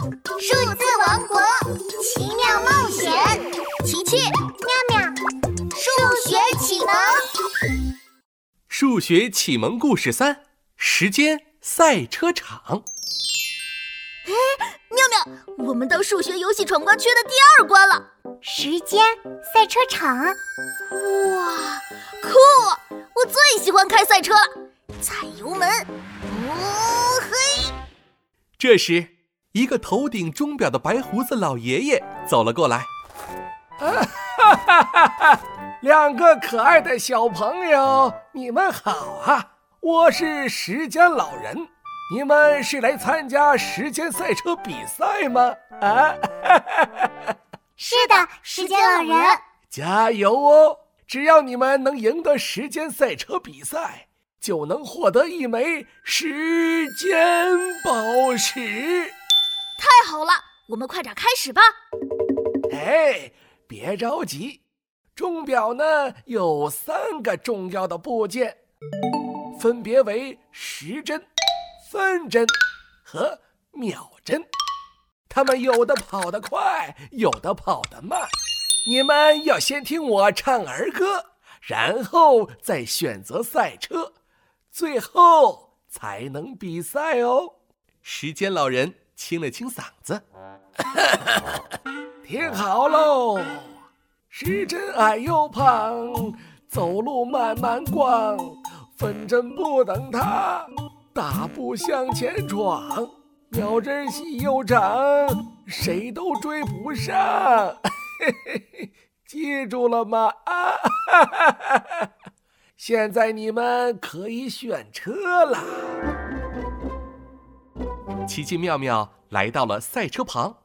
数字王国奇妙冒险，琪琪、妙妙，数学启蒙。数学启蒙故事三：时间赛车场。哎，妙妙，我们到数学游戏闯关区的第二关了。时间赛车场，哇，酷！我最喜欢开赛车了，踩油门，哦嘿！这时，一个头顶钟表的白胡子老爷爷走了过来。哈哈哈哈！两个可爱的小朋友，你们好啊！我是时间老人，你们是来参加时间赛车比赛吗？啊！是的，时间老人，加油哦！只要你们能赢得时间赛车比赛，就能获得一枚时间宝石。太好了，我们快点开始吧。哎，别着急，钟表呢有三个重要的部件，分别为时针、分针和秒针。它们有的跑得快，有的跑得慢。你们要先听我唱儿歌，然后再选择赛车，最后才能比赛哦。时间老人清了清嗓子，听好喽。时针矮又胖，走路慢慢逛，分针不等他，大步向前闯。秒针细又长，谁都追不上。记住了吗？啊！现在你们可以选车了。奇奇妙妙来到了赛车旁，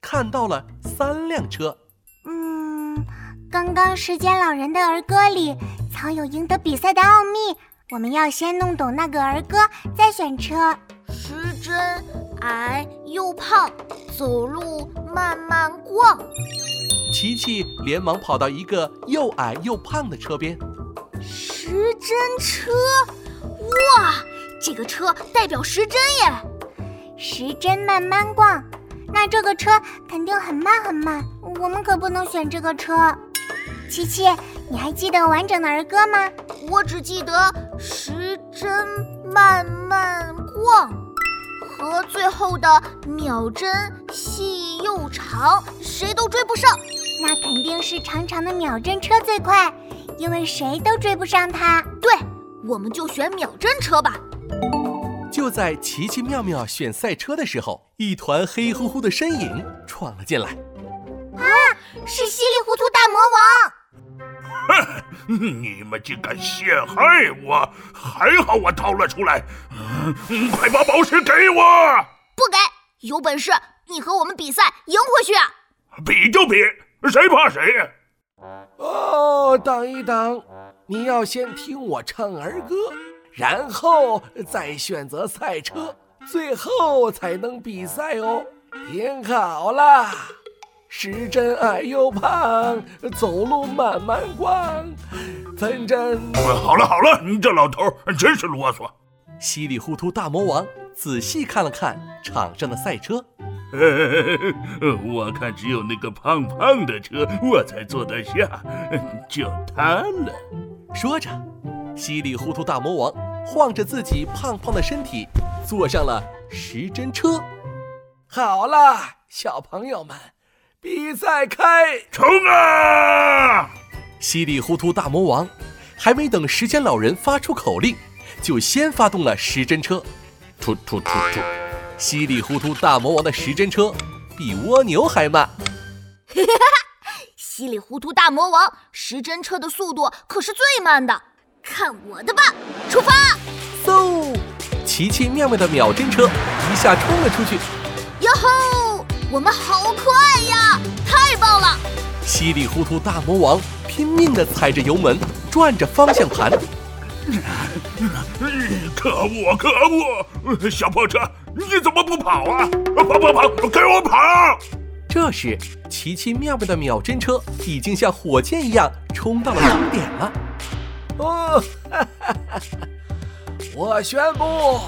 看到了三辆车。嗯，刚刚时间老人的儿歌里藏有赢得比赛的奥秘，我们要先弄懂那个儿歌，再选车。时针矮又胖，走路慢慢逛。琪琪连忙跑到一个又矮又胖的车边。时针车，哇，这个车代表时针耶。时针慢慢逛，那这个车肯定很慢很慢，我们可不能选这个车。琪琪，你还记得完整的儿歌吗？我只记得时针慢慢逛和最后的秒针细又长，谁都追不上。那肯定是长长的秒针车最快，因为谁都追不上它。对，我们就选秒针车吧。就在奇奇妙妙选赛车的时候，一团黑乎乎的身影闯了进来。啊，是稀里糊涂大魔王！哼，你们竟敢陷害我！还好我逃了出来。嗯，快把宝石给我！不给，有本事你和我们比赛赢回去啊！比就比，谁怕谁呀？哦，等一等，你要先听我唱儿歌。然后再选择赛车，最后才能比赛哦。听好了，时针矮又胖，走路慢慢逛，分针。好了好了，你这老头真是啰嗦。稀里糊涂大魔王仔细看了看场上的赛车，我看只有那个胖胖的车我才坐得下，就他了。说着。稀里糊涂大魔王晃着自己胖胖的身体，坐上了时针车。好啦，小朋友们，比赛开冲啊！稀里糊涂大魔王还没等时间老人发出口令，就先发动了时针车。突突突突！稀里糊涂大魔王的时针车比蜗牛还慢。哈哈哈！稀里糊涂大魔王时针车的速度可是最慢的。看我的吧！出发！嗖！奇奇妙妙的秒针车一下冲了出去。哟吼！我们好快呀！太棒了！稀里糊涂大魔王拼命地踩着油门，转着方向盘。可恶！可恶！小破车，你怎么不跑啊？跑跑跑！给我跑！这时，奇奇妙妙的秒针车已经像火箭一样冲到了终点了。哦，哈哈哈！我宣布，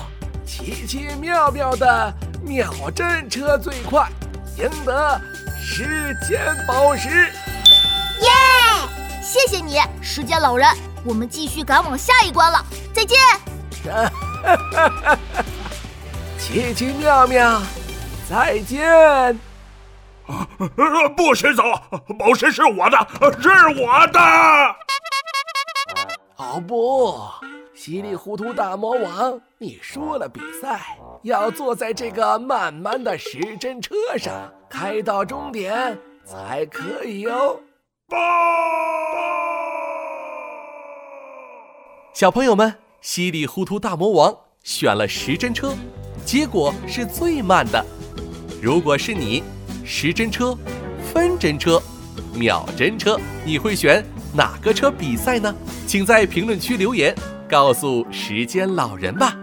奇奇妙妙的秒针车最快，赢得时间宝石。耶！谢谢你，时间老人。我们继续赶往下一关了，再见。哈 奇奇妙妙，再见。啊，不许走！宝石是我的，是我的。哦不，稀里糊涂大魔王，你输了比赛，要坐在这个慢慢的时针车上开到终点才可以哦。小朋友们，稀里糊涂大魔王选了时针车，结果是最慢的。如果是你，时针车、分针车、秒针车，你会选哪个车比赛呢？请在评论区留言，告诉时间老人吧。